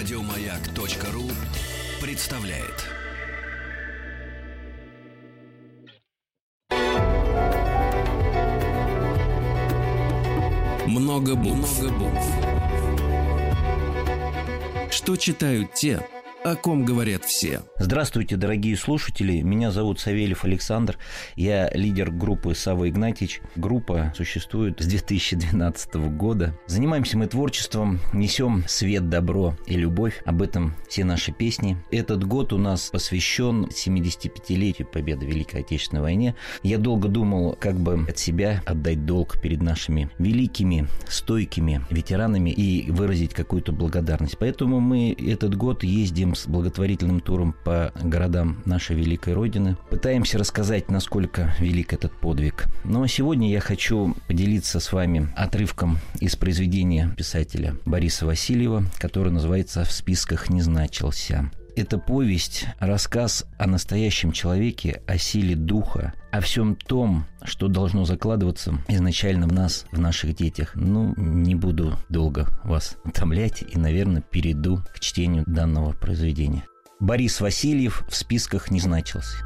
Радиомаяк.ру представляет. Много букв. Что читают те, о ком говорят все. Здравствуйте, дорогие слушатели. Меня зовут Савельев Александр. Я лидер группы Сава Игнатьич. Группа существует с 2012 года. Занимаемся мы творчеством, несем свет, добро и любовь. Об этом все наши песни. Этот год у нас посвящен 75-летию победы в Великой Отечественной войне. Я долго думал, как бы от себя отдать долг перед нашими великими, стойкими ветеранами и выразить какую-то благодарность. Поэтому мы этот год ездим ездим с благотворительным туром по городам нашей великой Родины. Пытаемся рассказать, насколько велик этот подвиг. Но сегодня я хочу поделиться с вами отрывком из произведения писателя Бориса Васильева, который называется «В списках не значился». Это повесть, рассказ о настоящем человеке, о силе духа, о всем том, что должно закладываться изначально в нас, в наших детях. Ну, не буду долго вас утомлять и, наверное, перейду к чтению данного произведения. Борис Васильев в списках не значился.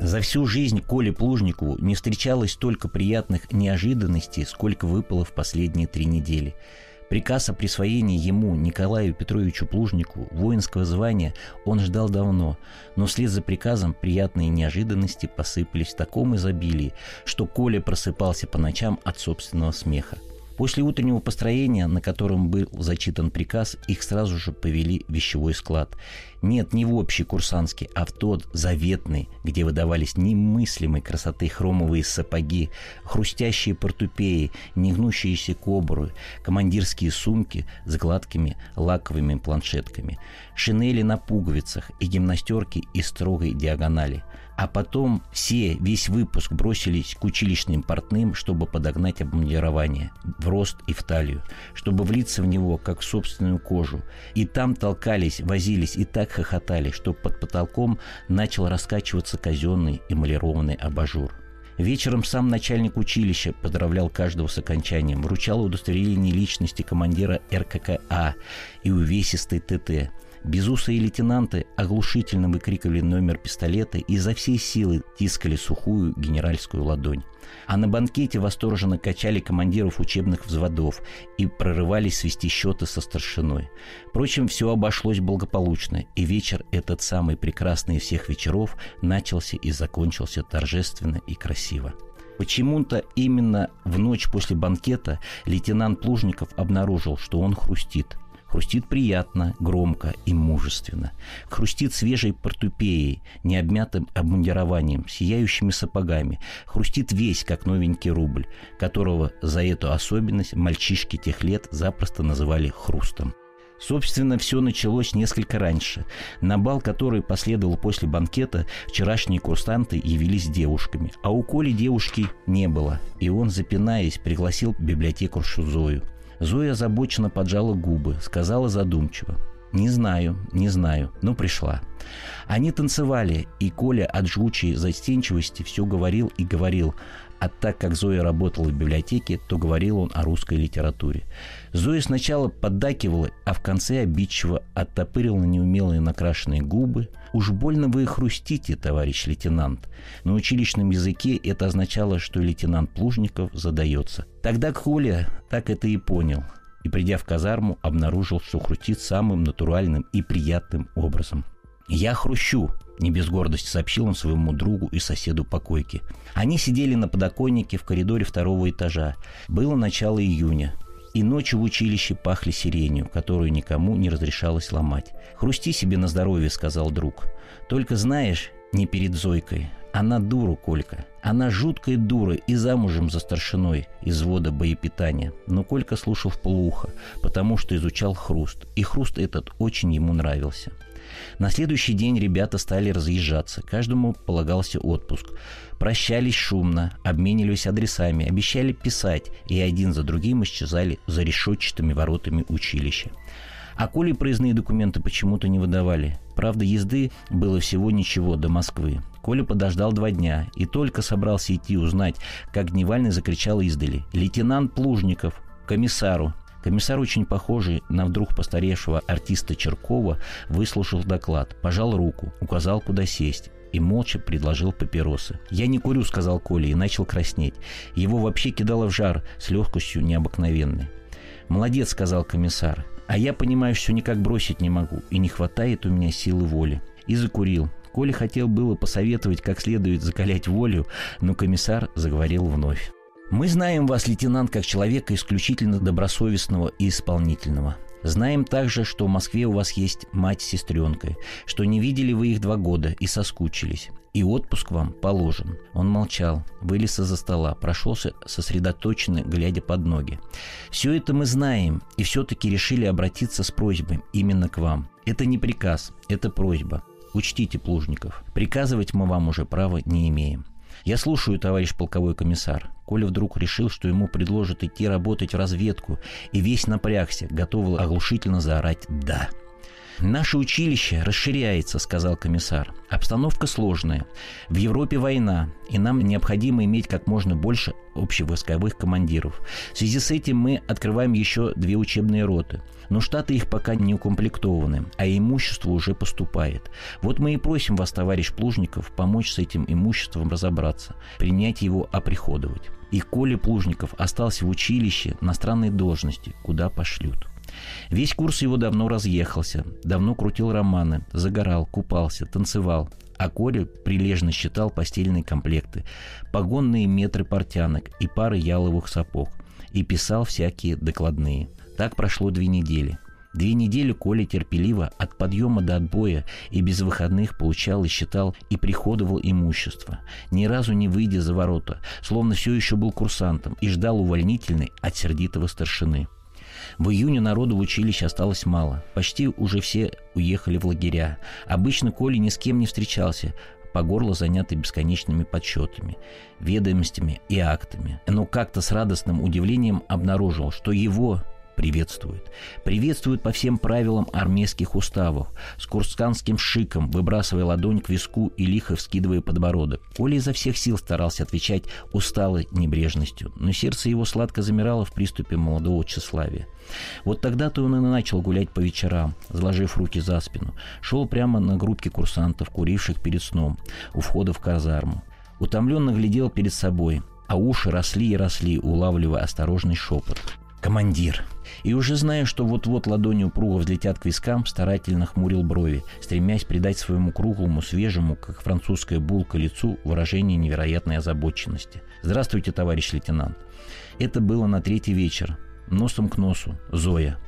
За всю жизнь Коле Плужникову не встречалось столько приятных неожиданностей, сколько выпало в последние три недели – Приказ о присвоении ему, Николаю Петровичу Плужнику, воинского звания он ждал давно, но вслед за приказом приятные неожиданности посыпались в таком изобилии, что Коля просыпался по ночам от собственного смеха. После утреннего построения, на котором был зачитан приказ, их сразу же повели в вещевой склад. Нет, не в общий курсантский, а в тот заветный, где выдавались немыслимой красоты хромовые сапоги, хрустящие портупеи, негнущиеся кобры, командирские сумки с гладкими лаковыми планшетками, шинели на пуговицах и гимнастерки из строгой диагонали – а потом все, весь выпуск бросились к училищным портным, чтобы подогнать обмундирование в рост и в талию, чтобы влиться в него, как в собственную кожу. И там толкались, возились и так хохотали, что под потолком начал раскачиваться казенный эмалированный абажур. Вечером сам начальник училища поздравлял каждого с окончанием, вручал удостоверение личности командира РККА и увесистый ТТ – Безусые лейтенанты оглушительно выкрикивали номер пистолета и изо всей силы тискали сухую генеральскую ладонь. А на банкете восторженно качали командиров учебных взводов и прорывались свести счеты со старшиной. Впрочем, все обошлось благополучно, и вечер этот самый прекрасный из всех вечеров начался и закончился торжественно и красиво. Почему-то именно в ночь после банкета лейтенант Плужников обнаружил, что он хрустит – Хрустит приятно, громко и мужественно. Хрустит свежей портупеей, необмятым обмундированием, сияющими сапогами. Хрустит весь, как новенький рубль, которого за эту особенность мальчишки тех лет запросто называли хрустом. Собственно, все началось несколько раньше. На бал, который последовал после банкета, вчерашние курсанты явились девушками, а у Коли девушки не было, и он, запинаясь, пригласил библиотекаршу Зою – Зоя озабоченно поджала губы, сказала задумчиво. «Не знаю, не знаю, но пришла». Они танцевали, и Коля от жгучей застенчивости все говорил и говорил, а так как Зоя работала в библиотеке, то говорил он о русской литературе. Зоя сначала поддакивала, а в конце обидчиво оттопырила неумелые накрашенные губы. «Уж больно вы хрустите, товарищ лейтенант». На училищном языке это означало, что лейтенант Плужников задается. Тогда Коля так это и понял. И, придя в казарму, обнаружил, что хрустит самым натуральным и приятным образом. «Я хрущу», не без гордости сообщил он своему другу и соседу по койке. Они сидели на подоконнике в коридоре второго этажа. Было начало июня. И ночью в училище пахли сиренью, которую никому не разрешалось ломать. «Хрусти себе на здоровье», — сказал друг. «Только знаешь, не перед Зойкой. Она дура, Колька. Она жуткая дура и замужем за старшиной из вода боепитания. Но Колька слушал в полуха, потому что изучал хруст. И хруст этот очень ему нравился. На следующий день ребята стали разъезжаться, каждому полагался отпуск. Прощались шумно, обменивались адресами, обещали писать, и один за другим исчезали за решетчатыми воротами училища. А Коле проездные документы почему-то не выдавали. Правда, езды было всего ничего до Москвы. Коля подождал два дня и только собрался идти узнать, как Дневальный закричал издали. «Лейтенант Плужников! Комиссару!» Комиссар, очень похожий на вдруг постаревшего артиста Черкова, выслушал доклад, пожал руку, указал, куда сесть и молча предложил папиросы. «Я не курю», — сказал Коля и начал краснеть. Его вообще кидало в жар с легкостью необыкновенной. «Молодец», — сказал комиссар. «А я, понимаю, все никак бросить не могу, и не хватает у меня силы воли». И закурил. Коля хотел было посоветовать, как следует закалять волю, но комиссар заговорил вновь. «Мы знаем вас, лейтенант, как человека исключительно добросовестного и исполнительного. Знаем также, что в Москве у вас есть мать с сестренкой, что не видели вы их два года и соскучились. И отпуск вам положен. Он молчал, вылез из-за стола, прошелся сосредоточенно, глядя под ноги. Все это мы знаем, и все-таки решили обратиться с просьбой именно к вам. Это не приказ, это просьба. Учтите, Плужников, приказывать мы вам уже права не имеем. «Я слушаю, товарищ полковой комиссар». Коля вдруг решил, что ему предложат идти работать в разведку, и весь напрягся, готов оглушительно заорать «да». «Наше училище расширяется», — сказал комиссар. «Обстановка сложная. В Европе война, и нам необходимо иметь как можно больше общевойсковых командиров. В связи с этим мы открываем еще две учебные роты. Но штаты их пока не укомплектованы, а имущество уже поступает. Вот мы и просим вас, товарищ Плужников, помочь с этим имуществом разобраться, принять его, оприходовать. И Коля Плужников остался в училище на странной должности, куда пошлют. Весь курс его давно разъехался, давно крутил романы, загорал, купался, танцевал, а Коля прилежно считал постельные комплекты, погонные метры портянок и пары яловых сапог, и писал всякие докладные. Так прошло две недели. Две недели Коля терпеливо от подъема до отбоя и без выходных получал и считал и приходовал имущество, ни разу не выйдя за ворота, словно все еще был курсантом и ждал увольнительный от сердитого старшины. В июне народу в училище осталось мало. Почти уже все уехали в лагеря. Обычно Коля ни с кем не встречался, по горло занятый бесконечными подсчетами, ведомостями и актами. Но как-то с радостным удивлением обнаружил, что его приветствует. Приветствует по всем правилам армейских уставов, с курсканским шиком, выбрасывая ладонь к виску и лихо вскидывая подбородок. Коля изо всех сил старался отвечать усталой небрежностью, но сердце его сладко замирало в приступе молодого тщеславия. Вот тогда-то он и начал гулять по вечерам, заложив руки за спину. Шел прямо на группке курсантов, куривших перед сном, у входа в казарму. Утомленно глядел перед собой, а уши росли и росли, улавливая осторожный шепот. «Командир!» И уже зная, что вот-вот ладони упруго взлетят к вискам, старательно хмурил брови, стремясь придать своему круглому, свежему, как французская булка, лицу выражение невероятной озабоченности. «Здравствуйте, товарищ лейтенант!» Это было на третий вечер. Носом к носу. Зоя.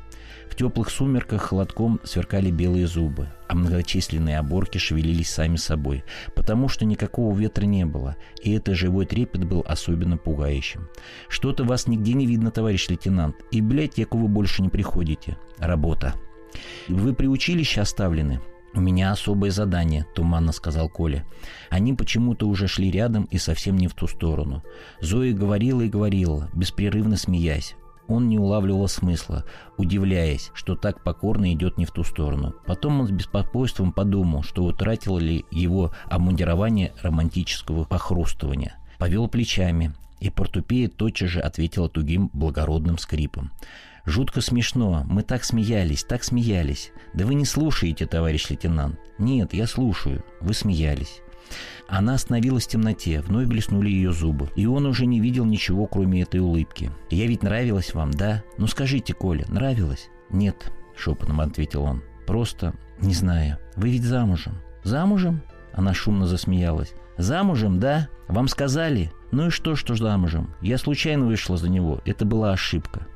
В теплых сумерках холодком сверкали белые зубы, а многочисленные оборки шевелились сами собой, потому что никакого ветра не было, и этот живой трепет был особенно пугающим. «Что-то вас нигде не видно, товарищ лейтенант, и в библиотеку вы больше не приходите. Работа». «Вы при училище оставлены?» «У меня особое задание», — туманно сказал Коля. Они почему-то уже шли рядом и совсем не в ту сторону. Зоя говорила и говорила, беспрерывно смеясь. Он не улавливал смысла, удивляясь, что так покорно идет не в ту сторону. Потом он с беспокойством подумал, что утратило ли его обмундирование романтического похрустывания. Повел плечами, и портупея тотчас же ответила тугим благородным скрипом. «Жутко смешно. Мы так смеялись, так смеялись. Да вы не слушаете, товарищ лейтенант. Нет, я слушаю. Вы смеялись. Она остановилась в темноте, вновь блеснули ее зубы. И он уже не видел ничего, кроме этой улыбки. «Я ведь нравилась вам, да? Ну скажите, Коля, нравилась?» «Нет», — шепотом ответил он. «Просто не знаю. Вы ведь замужем». «Замужем?» Она шумно засмеялась. «Замужем, да? Вам сказали? Ну и что, что замужем? Я случайно вышла за него. Это была ошибка.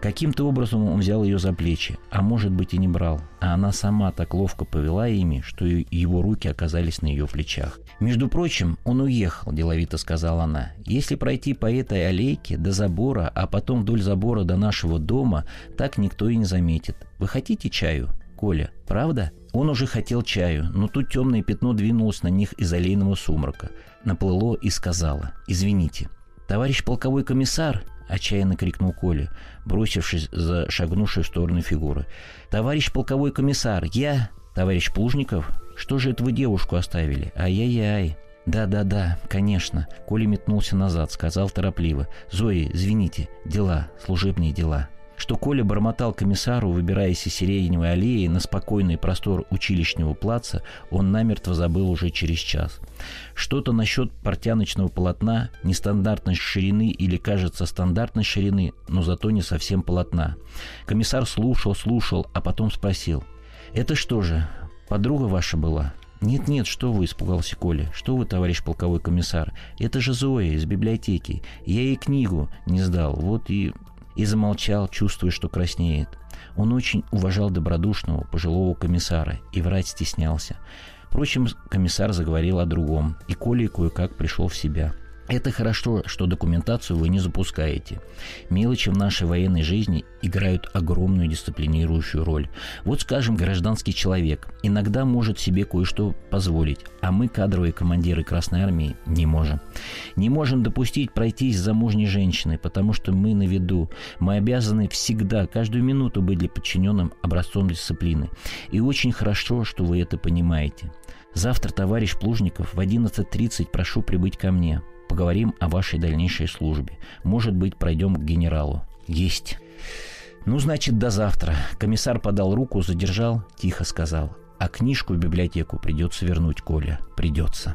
Каким-то образом он взял ее за плечи, а может быть и не брал, а она сама так ловко повела ими, что его руки оказались на ее плечах. «Между прочим, он уехал», – деловито сказала она. «Если пройти по этой аллейке до забора, а потом вдоль забора до нашего дома, так никто и не заметит. Вы хотите чаю?» Коля, правда? Он уже хотел чаю, но тут темное пятно двинулось на них из аллейного сумрака. Наплыло и сказала «Извините». «Товарищ полковой комиссар», отчаянно крикнул Коля, бросившись за шагнувшей в сторону фигуры. «Товарищ полковой комиссар, я...» «Товарищ Плужников? Что же это вы девушку оставили? Ай-яй-яй!» «Да-да-да, конечно». Коля метнулся назад, сказал торопливо. «Зои, извините, дела, служебные дела». Что Коля бормотал комиссару, выбираясь из Сиреневой аллеи на спокойный простор училищного плаца, он намертво забыл уже через час. Что-то насчет портяночного полотна, нестандартной ширины или, кажется, стандартной ширины, но зато не совсем полотна. Комиссар слушал, слушал, а потом спросил. «Это что же, подруга ваша была?» «Нет-нет, что вы?» – испугался Коля. «Что вы, товарищ полковой комиссар? Это же Зоя из библиотеки. Я ей книгу не сдал, вот и и замолчал, чувствуя, что краснеет. Он очень уважал добродушного пожилого комиссара и врать стеснялся. Впрочем, комиссар заговорил о другом, и Коля кое-как пришел в себя – это хорошо, что документацию вы не запускаете. Мелочи в нашей военной жизни играют огромную дисциплинирующую роль. Вот, скажем, гражданский человек иногда может себе кое-что позволить, а мы, кадровые командиры Красной Армии, не можем. Не можем допустить пройтись замужней женщиной, потому что мы на виду. Мы обязаны всегда, каждую минуту быть для подчиненным образцом дисциплины. И очень хорошо, что вы это понимаете. Завтра, товарищ Плужников, в 11.30 прошу прибыть ко мне поговорим о вашей дальнейшей службе. Может быть, пройдем к генералу. Есть. Ну, значит, до завтра. Комиссар подал руку, задержал, тихо сказал. А книжку в библиотеку придется вернуть, Коля. Придется.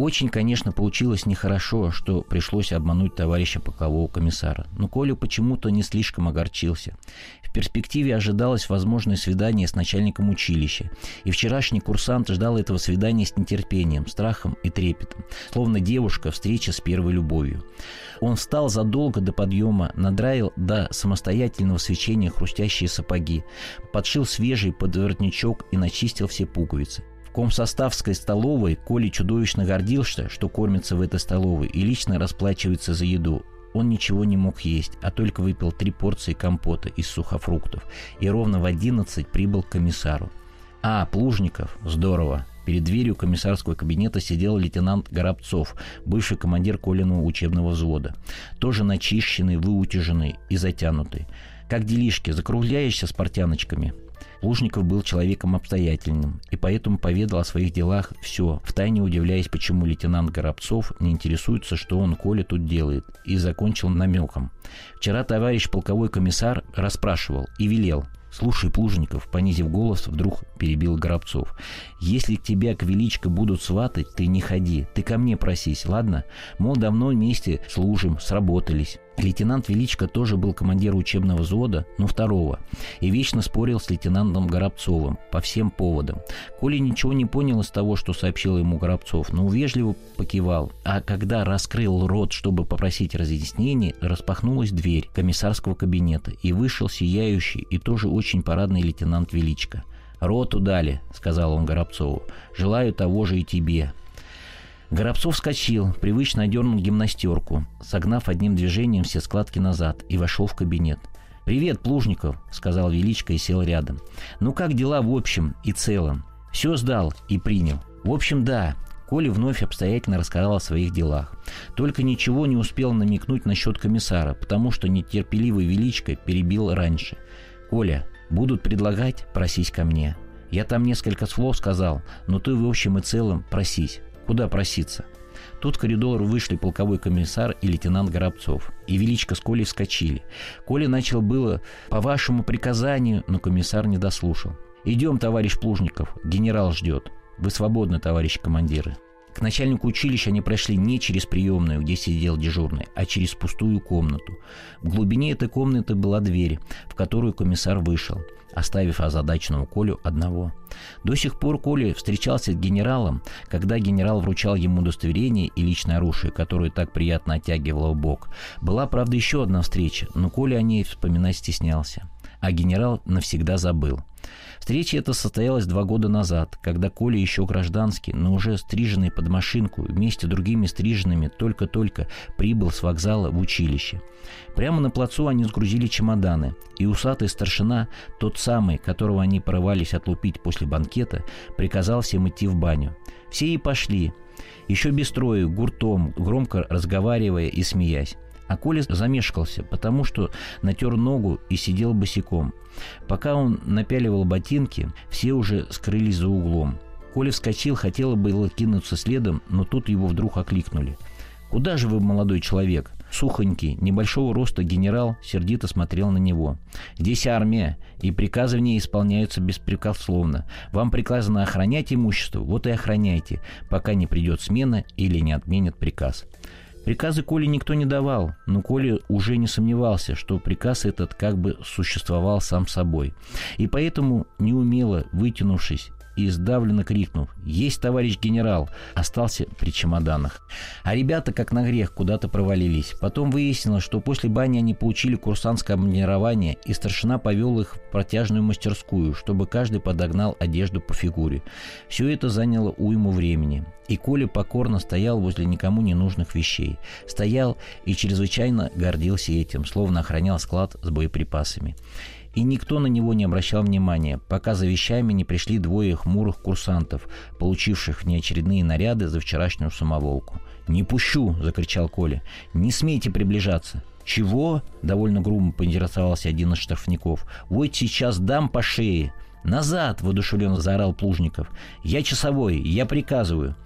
Очень, конечно, получилось нехорошо, что пришлось обмануть товарища полкового комиссара. Но Коля почему-то не слишком огорчился. В перспективе ожидалось возможное свидание с начальником училища. И вчерашний курсант ждал этого свидания с нетерпением, страхом и трепетом. Словно девушка встреча с первой любовью. Он встал задолго до подъема, надраил до самостоятельного свечения хрустящие сапоги, подшил свежий подворотничок и начистил все пуговицы. В комсоставской столовой Коля чудовищно гордился, что кормится в этой столовой и лично расплачивается за еду. Он ничего не мог есть, а только выпил три порции компота из сухофруктов и ровно в одиннадцать прибыл к комиссару. А, Плужников, здорово. Перед дверью комиссарского кабинета сидел лейтенант Горобцов, бывший командир Колиного учебного взвода. Тоже начищенный, выутяженный и затянутый. «Как делишки, закругляешься с портяночками?» Лужников был человеком обстоятельным и поэтому поведал о своих делах все, втайне удивляясь, почему лейтенант Горобцов не интересуется, что он Коля тут делает, и закончил намеком. Вчера товарищ полковой комиссар расспрашивал и велел – «Слушай, Плужников», — понизив голос, вдруг перебил Горобцов. «Если тебя к Величко будут сватать, ты не ходи, ты ко мне просись, ладно? Мол, давно вместе служим, сработались». Лейтенант Величко тоже был командиром учебного взвода, но второго, и вечно спорил с лейтенантом Горобцовым по всем поводам. Коля ничего не понял из того, что сообщил ему Горобцов, но увежливо покивал. А когда раскрыл рот, чтобы попросить разъяснений, распахнулась дверь комиссарского кабинета, и вышел сияющий и тоже очень парадный лейтенант Величко. «Роту дали», — сказал он Горобцову. «Желаю того же и тебе. Горобцов вскочил, привычно одернул гимнастерку, согнав одним движением все складки назад и вошел в кабинет. «Привет, Плужников», — сказал Величко и сел рядом. «Ну как дела в общем и целом?» «Все сдал и принял». «В общем, да». Коля вновь обстоятельно рассказал о своих делах. Только ничего не успел намекнуть насчет комиссара, потому что нетерпеливый Величко перебил раньше. «Коля, будут предлагать, просись ко мне. Я там несколько слов сказал, но ты в общем и целом просись. Куда проситься? Тут в коридор вышли полковой комиссар и лейтенант Горобцов. И Величко с Колей вскочили. Коля начал было «по вашему приказанию», но комиссар не дослушал. «Идем, товарищ Плужников, генерал ждет. Вы свободны, товарищ командиры». К начальнику училища они прошли не через приемную, где сидел дежурный, а через пустую комнату. В глубине этой комнаты была дверь, в которую комиссар вышел – оставив озадаченного Колю одного. До сих пор Коля встречался с генералом, когда генерал вручал ему удостоверение и личное оружие, которое так приятно оттягивало в бок. Была, правда, еще одна встреча, но Коля о ней вспоминать стеснялся. А генерал навсегда забыл. Встреча эта состоялась два года назад, когда Коля еще гражданский, но уже стриженный под машинку, вместе с другими стриженными только-только прибыл с вокзала в училище. Прямо на плацу они сгрузили чемоданы, и усатый старшина, тот самый, которого они порывались отлупить после банкета, приказал всем идти в баню. Все и пошли, еще без строя, гуртом, громко разговаривая и смеясь. А Коля замешкался, потому что натер ногу и сидел босиком. Пока он напяливал ботинки, все уже скрылись за углом. Коля вскочил, хотела было кинуться следом, но тут его вдруг окликнули. «Куда же вы, молодой человек?» Сухонький, небольшого роста генерал сердито смотрел на него. «Здесь армия, и приказы в ней исполняются беспрекословно. Вам приказано охранять имущество, вот и охраняйте, пока не придет смена или не отменят приказ». Приказы Коле никто не давал, но Коля уже не сомневался, что приказ этот как бы существовал сам собой. И поэтому, неумело вытянувшись и сдавленно крикнув «Есть, товарищ генерал!» остался при чемоданах. А ребята, как на грех, куда-то провалились. Потом выяснилось, что после бани они получили курсантское обмундирование, и старшина повел их в протяжную мастерскую, чтобы каждый подогнал одежду по фигуре. Все это заняло уйму времени. И Коля покорно стоял возле никому не нужных вещей. Стоял и чрезвычайно гордился этим, словно охранял склад с боеприпасами и никто на него не обращал внимания, пока за вещами не пришли двое хмурых курсантов, получивших внеочередные наряды за вчерашнюю самоволку. «Не пущу!» – закричал Коля. «Не смейте приближаться!» «Чего?» – довольно грубо поинтересовался один из штрафников. «Вот сейчас дам по шее!» «Назад!» – воодушевленно заорал Плужников. «Я часовой, я приказываю!»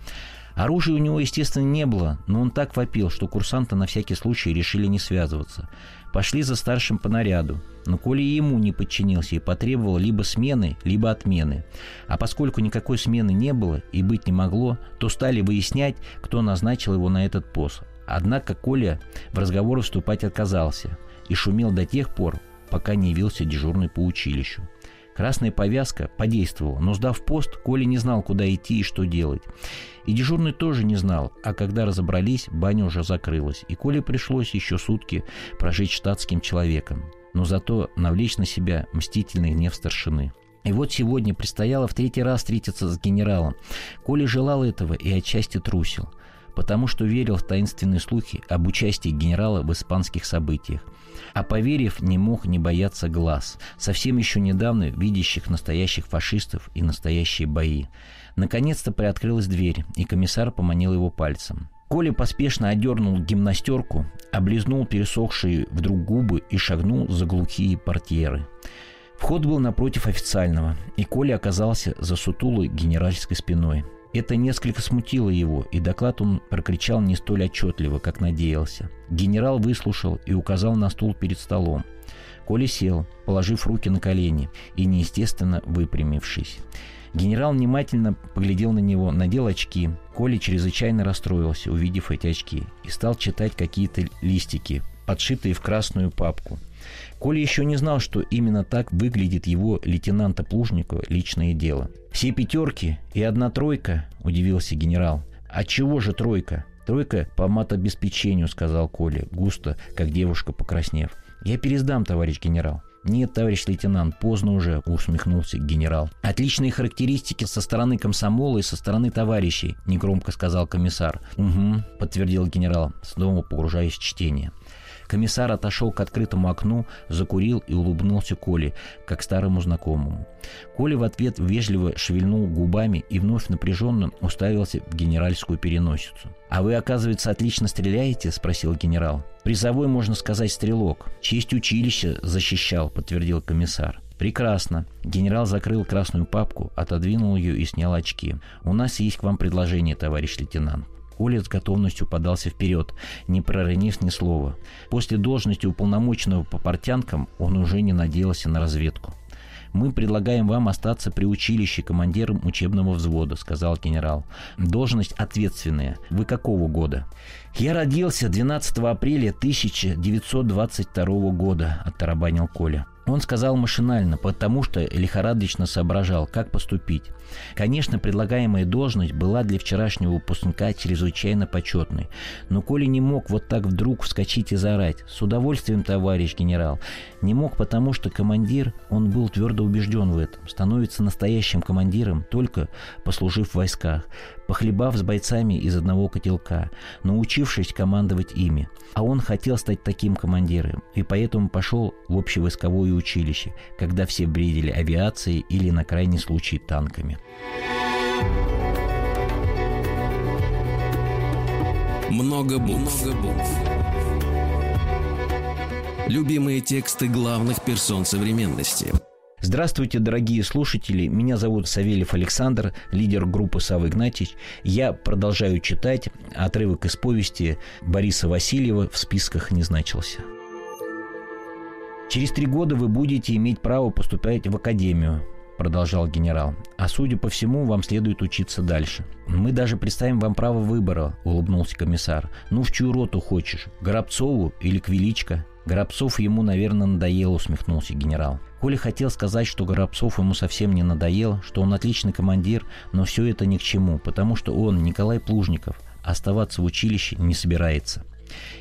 Оружия у него, естественно, не было, но он так вопил, что курсанты на всякий случай решили не связываться. Пошли за старшим по наряду. Но Коля и ему не подчинился и потребовал либо смены, либо отмены. А поскольку никакой смены не было и быть не могло, то стали выяснять, кто назначил его на этот пост. Однако Коля в разговор вступать отказался и шумел до тех пор, пока не явился дежурный по училищу. Красная повязка подействовала, но сдав пост, Коля не знал, куда идти и что делать. И дежурный тоже не знал, а когда разобрались, баня уже закрылась, и Коле пришлось еще сутки прожить штатским человеком, но зато навлечь на себя мстительный гнев старшины. И вот сегодня предстояло в третий раз встретиться с генералом. Коля желал этого и отчасти трусил, потому что верил в таинственные слухи об участии генерала в испанских событиях. А поверив, не мог не бояться глаз, совсем еще недавно видящих настоящих фашистов и настоящие бои. Наконец-то приоткрылась дверь, и комиссар поманил его пальцем. Коля поспешно одернул гимнастерку, облизнул пересохшие вдруг губы и шагнул за глухие портьеры. Вход был напротив официального, и Коля оказался за сутулой генеральской спиной. Это несколько смутило его, и доклад он прокричал не столь отчетливо, как надеялся. Генерал выслушал и указал на стул перед столом. Коля сел, положив руки на колени и неестественно выпрямившись. Генерал внимательно поглядел на него, надел очки. Коля чрезвычайно расстроился, увидев эти очки, и стал читать какие-то листики, подшитые в красную папку. Коля еще не знал, что именно так выглядит его лейтенанта Плужникова личное дело. «Все пятерки и одна тройка?» – удивился генерал. «А чего же тройка?» «Тройка по матобеспечению», – сказал Коля, густо, как девушка покраснев. «Я пересдам, товарищ генерал». «Нет, товарищ лейтенант, поздно уже», — усмехнулся генерал. «Отличные характеристики со стороны комсомола и со стороны товарищей», — негромко сказал комиссар. «Угу», — подтвердил генерал, снова погружаясь в чтение. Комиссар отошел к открытому окну, закурил и улыбнулся Коле, как старому знакомому. Коля в ответ вежливо шевельнул губами и вновь напряженно уставился в генеральскую переносицу. «А вы, оказывается, отлично стреляете?» – спросил генерал. «Призовой, можно сказать, стрелок. Честь училища защищал», – подтвердил комиссар. «Прекрасно». Генерал закрыл красную папку, отодвинул ее и снял очки. «У нас есть к вам предложение, товарищ лейтенант». Коля с готовностью подался вперед, не проронив ни слова. После должности уполномоченного по портянкам он уже не надеялся на разведку. «Мы предлагаем вам остаться при училище командиром учебного взвода», — сказал генерал. «Должность ответственная. Вы какого года?» «Я родился 12 апреля 1922 года», — оттарабанил Коля. Он сказал машинально, потому что лихорадочно соображал, как поступить. Конечно, предлагаемая должность была для вчерашнего выпускника чрезвычайно почетной. Но Коля не мог вот так вдруг вскочить и заорать. С удовольствием, товарищ генерал. Не мог, потому что командир, он был твердо убежден в этом, становится настоящим командиром, только послужив в войсках похлебав с бойцами из одного котелка, научившись командовать ими. А он хотел стать таким командиром, и поэтому пошел в общевойсковое училище, когда все бредили авиацией или на крайний случай танками. Много букв. Много букв. Любимые тексты главных персон современности – Здравствуйте, дорогие слушатели. Меня зовут Савельев Александр, лидер группы Савы Игнатьевич. Я продолжаю читать отрывок из повести Бориса Васильева «В списках не значился». Через три года вы будете иметь право поступать в академию, продолжал генерал. А судя по всему, вам следует учиться дальше. Мы даже представим вам право выбора, улыбнулся комиссар. Ну, в чью роту хочешь? Горобцову или Квиличка? Горобцов ему, наверное, надоел, усмехнулся генерал. Коля хотел сказать, что Горобцов ему совсем не надоел, что он отличный командир, но все это ни к чему, потому что он, Николай Плужников, оставаться в училище не собирается.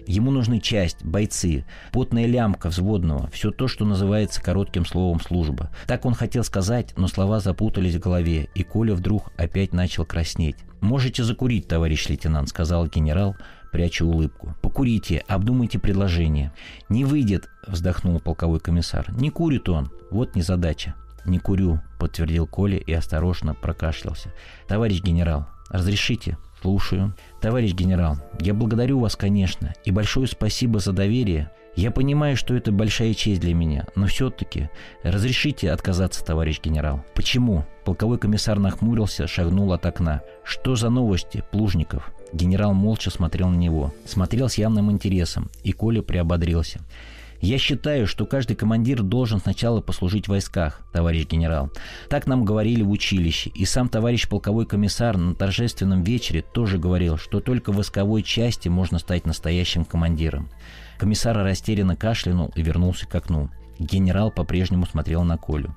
Ему нужны часть, бойцы, потная лямка взводного, все то, что называется коротким словом «служба». Так он хотел сказать, но слова запутались в голове, и Коля вдруг опять начал краснеть. «Можете закурить, товарищ лейтенант», — сказал генерал, пряча улыбку. «Покурите, обдумайте предложение». «Не выйдет», — вздохнул полковой комиссар. «Не курит он. Вот незадача». «Не курю», — подтвердил Коля и осторожно прокашлялся. «Товарищ генерал, разрешите?» «Слушаю». «Товарищ генерал, я благодарю вас, конечно, и большое спасибо за доверие. Я понимаю, что это большая честь для меня, но все-таки разрешите отказаться, товарищ генерал». «Почему?» Полковой комиссар нахмурился, шагнул от окна. «Что за новости, Плужников?» Генерал молча смотрел на него. Смотрел с явным интересом, и Коля приободрился. Я считаю, что каждый командир должен сначала послужить в войсках, товарищ генерал. Так нам говорили в училище, и сам товарищ полковой комиссар на торжественном вечере тоже говорил, что только в войсковой части можно стать настоящим командиром. Комиссар растерянно кашлянул и вернулся к окну. Генерал по-прежнему смотрел на Колю.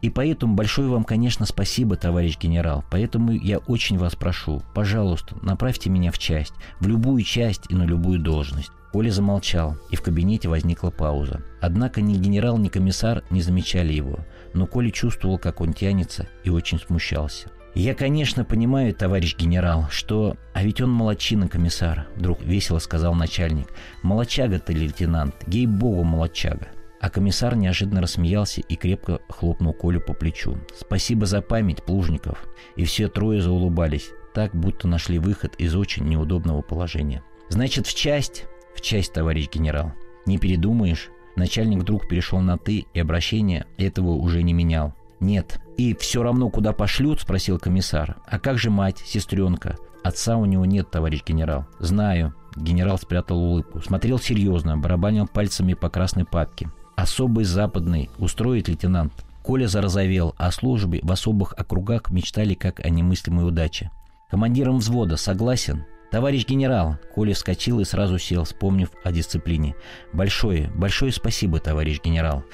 И поэтому большое вам, конечно, спасибо, товарищ генерал. Поэтому я очень вас прошу, пожалуйста, направьте меня в часть, в любую часть и на любую должность. Коля замолчал, и в кабинете возникла пауза. Однако ни генерал, ни комиссар не замечали его, но Коля чувствовал, как он тянется, и очень смущался. «Я, конечно, понимаю, товарищ генерал, что... А ведь он молочина, комиссар», — вдруг весело сказал начальник. «Молочага ты, лейтенант, ей-богу, молочага». А комиссар неожиданно рассмеялся и крепко хлопнул Колю по плечу. «Спасибо за память, Плужников!» И все трое заулыбались, так, будто нашли выход из очень неудобного положения. «Значит, в часть?» «В часть, товарищ генерал. Не передумаешь?» Начальник вдруг перешел на «ты», и обращение этого уже не менял. «Нет. И все равно, куда пошлют?» – спросил комиссар. «А как же мать, сестренка?» «Отца у него нет, товарищ генерал». «Знаю». Генерал спрятал улыбку. Смотрел серьезно, барабанил пальцами по красной папке особый западный устроит лейтенант. Коля зарозовел, о службе в особых округах мечтали как о немыслимой удаче. Командиром взвода согласен? «Товарищ генерал!» Коля вскочил и сразу сел, вспомнив о дисциплине. «Большое, большое спасибо, товарищ генерал!»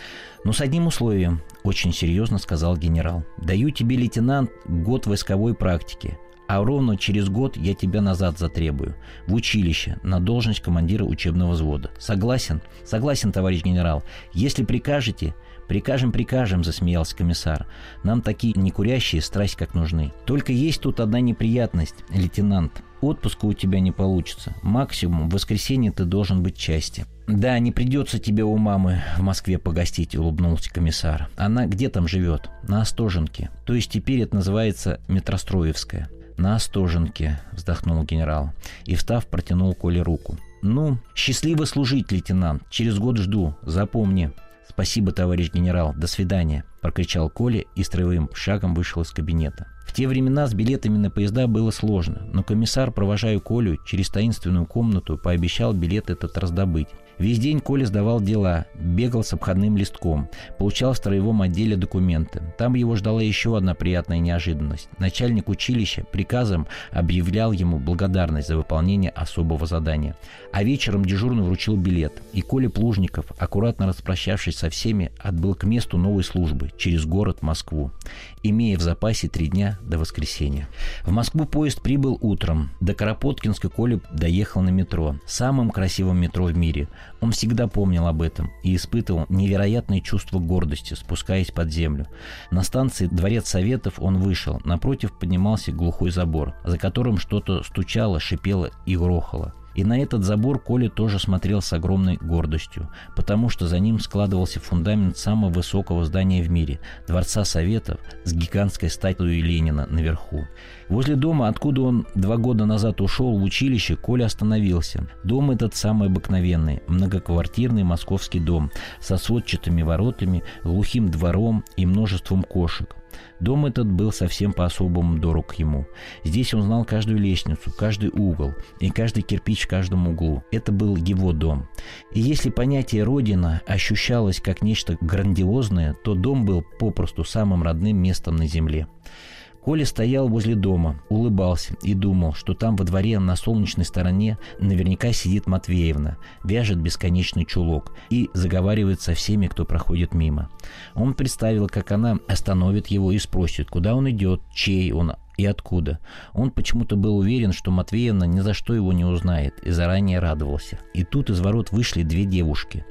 «Но с одним условием», — очень серьезно сказал генерал. «Даю тебе, лейтенант, год войсковой практики а ровно через год я тебя назад затребую. В училище, на должность командира учебного взвода. Согласен? Согласен, товарищ генерал. Если прикажете, «Прикажем, прикажем», — засмеялся комиссар. «Нам такие некурящие страсть как нужны. Только есть тут одна неприятность, лейтенант. Отпуска у тебя не получится. Максимум в воскресенье ты должен быть части». «Да, не придется тебе у мамы в Москве погостить», — улыбнулся комиссар. «Она где там живет? На Остоженке. То есть теперь это называется Метростроевская». «На Остоженке», — вздохнул генерал. И, встав, протянул Коле руку. «Ну, счастливо служить, лейтенант. Через год жду. Запомни». «Спасибо, товарищ генерал. До свидания», – прокричал Коля и строевым шагом вышел из кабинета. В те времена с билетами на поезда было сложно, но комиссар, провожая Колю через таинственную комнату, пообещал билет этот раздобыть. Весь день Коля сдавал дела, бегал с обходным листком, получал в строевом отделе документы. Там его ждала еще одна приятная неожиданность. Начальник училища приказом объявлял ему благодарность за выполнение особого задания. А вечером дежурный вручил билет, и Коля Плужников, аккуратно распрощавшись со всеми, отбыл к месту новой службы через город Москву, имея в запасе три дня до воскресенья. В Москву поезд прибыл утром. До Карапоткинска Коля доехал на метро, самым красивым метро в мире – он всегда помнил об этом и испытывал невероятное чувство гордости, спускаясь под землю. На станции Дворец Советов он вышел. Напротив поднимался глухой забор, за которым что-то стучало, шипело и грохало. И на этот забор Коля тоже смотрел с огромной гордостью, потому что за ним складывался фундамент самого высокого здания в мире – Дворца Советов с гигантской статуей Ленина наверху. Возле дома, откуда он два года назад ушел в училище, Коля остановился. Дом этот самый обыкновенный, многоквартирный московский дом со сводчатыми воротами, глухим двором и множеством кошек. Дом этот был совсем по-особому дорог ему. Здесь он знал каждую лестницу, каждый угол и каждый кирпич в каждом углу. Это был его дом. И если понятие «родина» ощущалось как нечто грандиозное, то дом был попросту самым родным местом на земле. Коля стоял возле дома, улыбался и думал, что там во дворе на солнечной стороне наверняка сидит Матвеевна, вяжет бесконечный чулок и заговаривает со всеми, кто проходит мимо. Он представил, как она остановит его и спросит, куда он идет, чей он, и откуда. Он почему-то был уверен, что Матвеевна ни за что его не узнает, и заранее радовался. И тут из ворот вышли две девушки.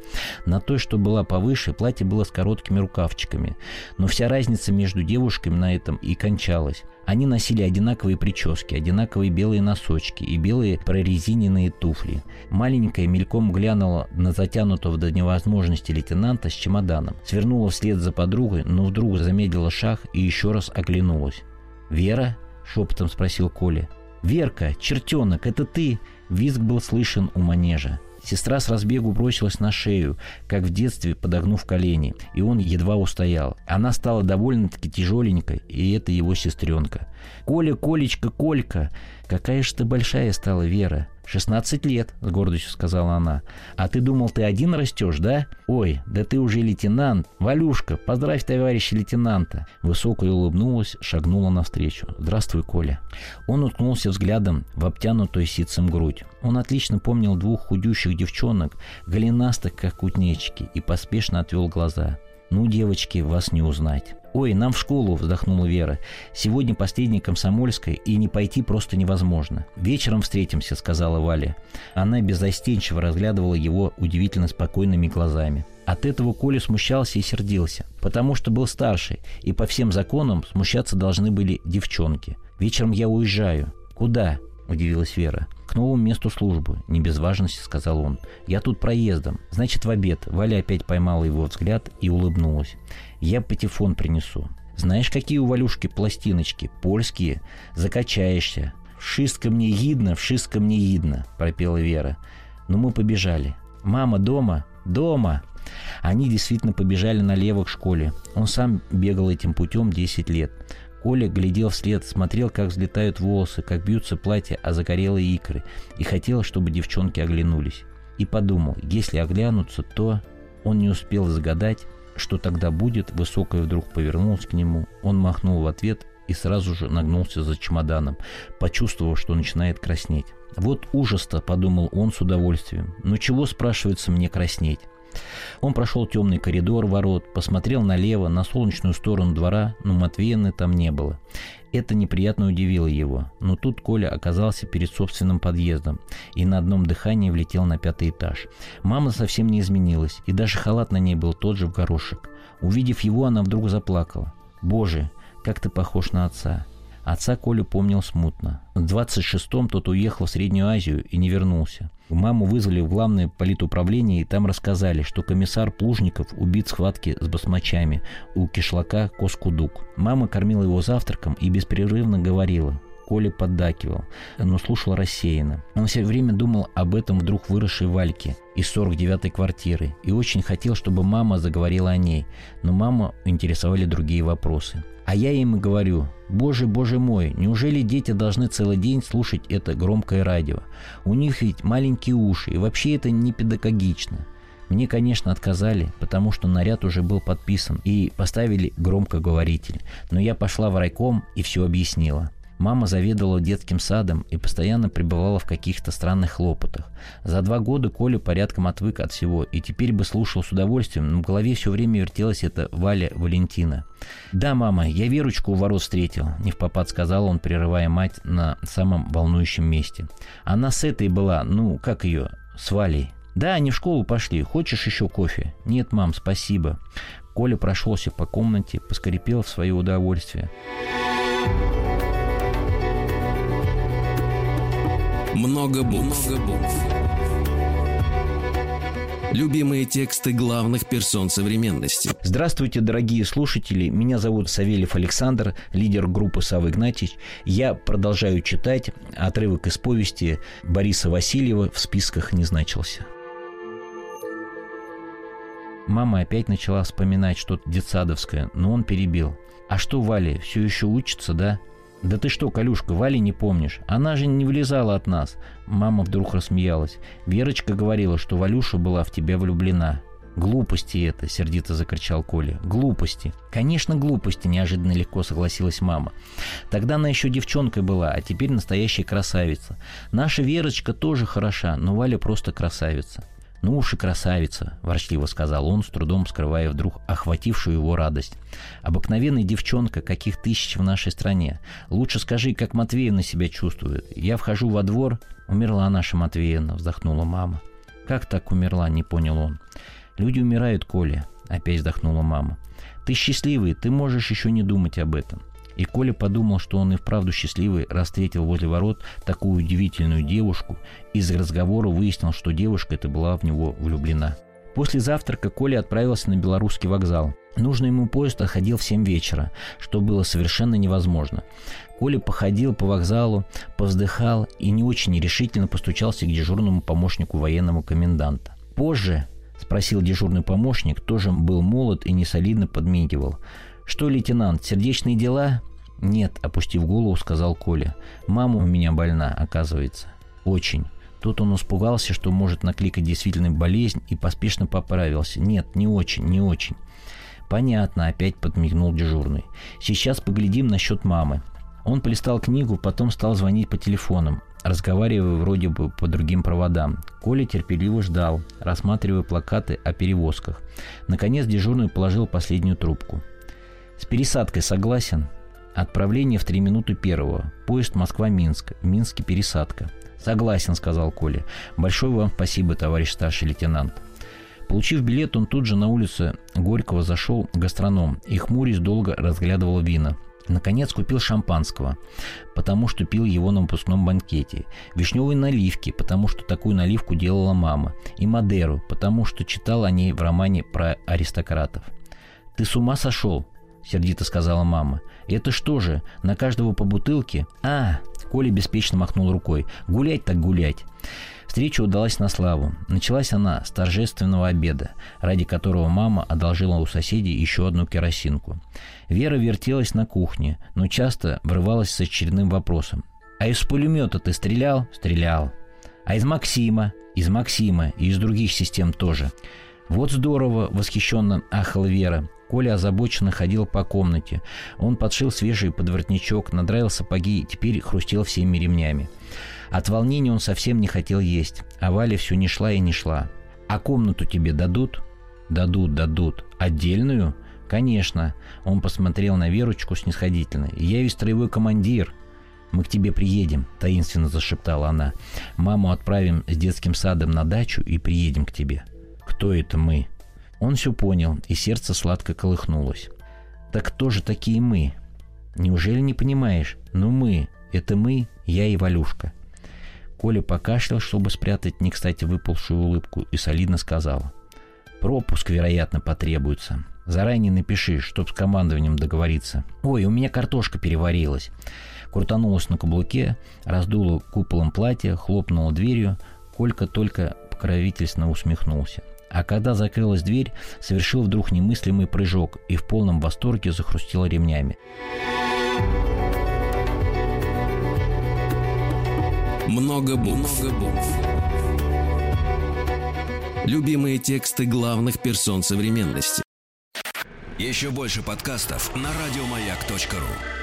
На той, что была повыше, платье было с короткими рукавчиками. Но вся разница между девушками на этом и кончалась. Они носили одинаковые прически, одинаковые белые носочки и белые прорезиненные туфли. Маленькая мельком глянула на затянутого до невозможности лейтенанта с чемоданом. Свернула вслед за подругой, но вдруг замедлила шаг и еще раз оглянулась. «Вера?» — шепотом спросил Коля. «Верка, чертенок, это ты?» Визг был слышен у манежа. Сестра с разбегу бросилась на шею, как в детстве, подогнув колени, и он едва устоял. Она стала довольно-таки тяжеленькой, и это его сестренка. «Коля, Колечка, Колька! Какая же ты большая стала, Вера!» «Шестнадцать лет», — с гордостью сказала она. «А ты думал, ты один растешь, да? Ой, да ты уже лейтенант. Валюшка, поздравь товарища лейтенанта». Высокая улыбнулась, шагнула навстречу. «Здравствуй, Коля». Он уткнулся взглядом в обтянутую ситцем грудь. Он отлично помнил двух худющих девчонок, голенастых, как кутнечки, и поспешно отвел глаза. «Ну, девочки, вас не узнать». «Ой, нам в школу», — вздохнула Вера. «Сегодня последний комсомольской, и не пойти просто невозможно. Вечером встретимся», — сказала Валя. Она беззастенчиво разглядывала его удивительно спокойными глазами. От этого Коля смущался и сердился, потому что был старше, и по всем законам смущаться должны были девчонки. «Вечером я уезжаю». «Куда?» – удивилась Вера. «К новому месту службы», – не без важности сказал он. «Я тут проездом. Значит, в обед». Валя опять поймала его взгляд и улыбнулась. «Я патефон принесу». «Знаешь, какие у Валюшки пластиночки? Польские. Закачаешься». «Вшистка мне видно, вшистка мне видно», – пропела Вера. «Но мы побежали». «Мама дома?» «Дома!» Они действительно побежали налево к школе. Он сам бегал этим путем 10 лет. Коля глядел вслед, смотрел, как взлетают волосы, как бьются платья о загорелые икры, и хотел, чтобы девчонки оглянулись. И подумал, если оглянутся, то... Он не успел загадать, что тогда будет, высокая вдруг повернулась к нему, он махнул в ответ и сразу же нагнулся за чемоданом, почувствовав, что начинает краснеть. «Вот ужас-то», — подумал он с удовольствием. «Ну чего, спрашивается, мне краснеть?» Он прошел темный коридор ворот, посмотрел налево, на солнечную сторону двора, но Матвеевны там не было. Это неприятно удивило его, но тут Коля оказался перед собственным подъездом и на одном дыхании влетел на пятый этаж. Мама совсем не изменилась, и даже халат на ней был тот же в горошек. Увидев его, она вдруг заплакала. «Боже, как ты похож на отца!» Отца Колю помнил смутно. В 26-м тот уехал в Среднюю Азию и не вернулся. Маму вызвали в главное политуправление, и там рассказали, что комиссар Плужников убит в схватке с басмачами у кишлака Коскудук. Мама кормила его завтраком и беспрерывно говорила Коля поддакивал, но слушал рассеянно. Он все время думал об этом вдруг выросшей Вальке из 49-й квартиры и очень хотел, чтобы мама заговорила о ней, но маму интересовали другие вопросы. А я им и говорю, боже, боже мой, неужели дети должны целый день слушать это громкое радио? У них ведь маленькие уши, и вообще это не педагогично. Мне, конечно, отказали, потому что наряд уже был подписан и поставили громкоговоритель. Но я пошла в райком и все объяснила. Мама заведовала детским садом и постоянно пребывала в каких-то странных хлопотах. За два года Коля порядком отвык от всего и теперь бы слушал с удовольствием, но в голове все время вертелась эта Валя Валентина. «Да, мама, я Верочку у ворот встретил», — не в попад сказал он, прерывая мать на самом волнующем месте. «Она с этой была, ну, как ее, с Валей». «Да, они в школу пошли. Хочешь еще кофе?» «Нет, мам, спасибо». Коля прошелся по комнате, поскрипел в свое удовольствие. Много букв. Много букв. Любимые тексты главных персон современности. Здравствуйте, дорогие слушатели. Меня зовут Савельев Александр, лидер группы Савы Игнатьевич. Я продолжаю читать отрывок из повести Бориса Васильева «В списках не значился». Мама опять начала вспоминать что-то детсадовское, но он перебил. «А что Валя, все еще учится, да?» «Да ты что, Калюшка, Вали не помнишь? Она же не вылезала от нас!» Мама вдруг рассмеялась. «Верочка говорила, что Валюша была в тебя влюблена». «Глупости это!» – сердито закричал Коля. «Глупости!» «Конечно, глупости!» – неожиданно легко согласилась мама. «Тогда она еще девчонкой была, а теперь настоящая красавица. Наша Верочка тоже хороша, но Валя просто красавица. «Ну уж и красавица», – ворчливо сказал он, с трудом скрывая вдруг охватившую его радость. «Обыкновенная девчонка, каких тысяч в нашей стране. Лучше скажи, как Матвеевна себя чувствует. Я вхожу во двор...» «Умерла наша Матвеевна», – вздохнула мама. «Как так умерла?» – не понял он. «Люди умирают, Коля», – опять вздохнула мама. «Ты счастливый, ты можешь еще не думать об этом. И Коля подумал, что он и вправду счастливый, раз встретил возле ворот такую удивительную девушку. Из разговора выяснил, что девушка эта была в него влюблена. После завтрака Коля отправился на белорусский вокзал. Нужный ему поезд отходил в 7 вечера, что было совершенно невозможно. Коля походил по вокзалу, повздыхал и не очень решительно постучался к дежурному помощнику военного коменданта. Позже, спросил дежурный помощник, тоже был молод и несолидно подмигивал. «Что, лейтенант, сердечные дела?» «Нет», — опустив голову, сказал Коля. «Мама у меня больна, оказывается». «Очень». Тут он испугался, что может накликать действительно болезнь, и поспешно поправился. «Нет, не очень, не очень». «Понятно», — опять подмигнул дежурный. «Сейчас поглядим насчет мамы». Он полистал книгу, потом стал звонить по телефонам, разговаривая вроде бы по другим проводам. Коля терпеливо ждал, рассматривая плакаты о перевозках. Наконец дежурный положил последнюю трубку. С пересадкой согласен? Отправление в три минуты первого. Поезд Москва-Минск. В Минске пересадка. Согласен, сказал Коля. Большое вам спасибо, товарищ старший лейтенант. Получив билет, он тут же на улице Горького зашел гастроном и хмурясь долго разглядывал вина. Наконец купил шампанского, потому что пил его на выпускном банкете. Вишневые наливки, потому что такую наливку делала мама. И Мадеру, потому что читал о ней в романе про аристократов. «Ты с ума сошел?» — сердито сказала мама. «Это что же, на каждого по бутылке?» «А!» — Коля беспечно махнул рукой. «Гулять так гулять!» Встреча удалась на славу. Началась она с торжественного обеда, ради которого мама одолжила у соседей еще одну керосинку. Вера вертелась на кухне, но часто врывалась с очередным вопросом. «А из пулемета ты стрелял?» «Стрелял». «А из Максима?» «Из Максима и из других систем тоже». «Вот здорово!» — восхищенно ахала Вера. Коля озабоченно ходил по комнате. Он подшил свежий подворотничок, надраил сапоги и теперь хрустел всеми ремнями. От волнения он совсем не хотел есть, а Валя все не шла и не шла. «А комнату тебе дадут?» «Дадут, дадут. Отдельную?» «Конечно». Он посмотрел на Верочку снисходительно. «Я ведь строевой командир». «Мы к тебе приедем», — таинственно зашептала она. «Маму отправим с детским садом на дачу и приедем к тебе». «Кто это мы?» Он все понял, и сердце сладко колыхнулось. «Так кто же такие мы? Неужели не понимаешь? Ну мы, это мы, я и Валюшка». Коля покашлял, чтобы спрятать не кстати выползшую улыбку, и солидно сказал. «Пропуск, вероятно, потребуется. Заранее напиши, чтоб с командованием договориться. Ой, у меня картошка переварилась». Крутанулась на каблуке, раздула куполом платья, хлопнула дверью. Колька только покровительственно усмехнулся. А когда закрылась дверь, совершил вдруг немыслимый прыжок и в полном восторге захрустел ремнями. Много букв. Любимые тексты главных персон современности. Еще больше подкастов на радиомаяк.ру.